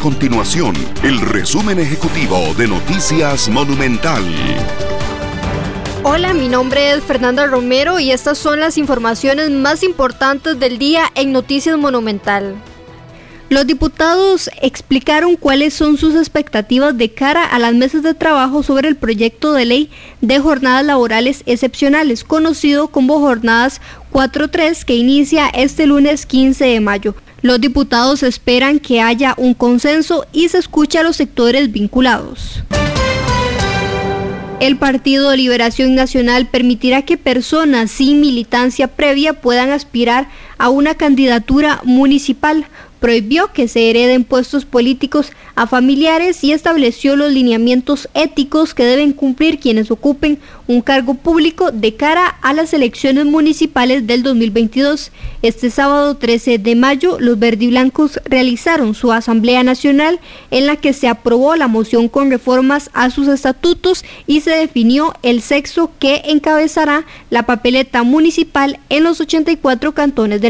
continuación el resumen ejecutivo de Noticias Monumental. Hola, mi nombre es Fernanda Romero y estas son las informaciones más importantes del día en Noticias Monumental. Los diputados explicaron cuáles son sus expectativas de cara a las mesas de trabajo sobre el proyecto de ley de jornadas laborales excepcionales, conocido como Jornadas 4.3, que inicia este lunes 15 de mayo. Los diputados esperan que haya un consenso y se escuche a los sectores vinculados. El Partido de Liberación Nacional permitirá que personas sin militancia previa puedan aspirar a una candidatura municipal prohibió que se hereden puestos políticos a familiares y estableció los lineamientos éticos que deben cumplir quienes ocupen un cargo público de cara a las elecciones municipales del 2022. Este sábado 13 de mayo, los verdiblancos realizaron su Asamblea Nacional en la que se aprobó la moción con reformas a sus estatutos y se definió el sexo que encabezará la papeleta municipal en los 84 cantones del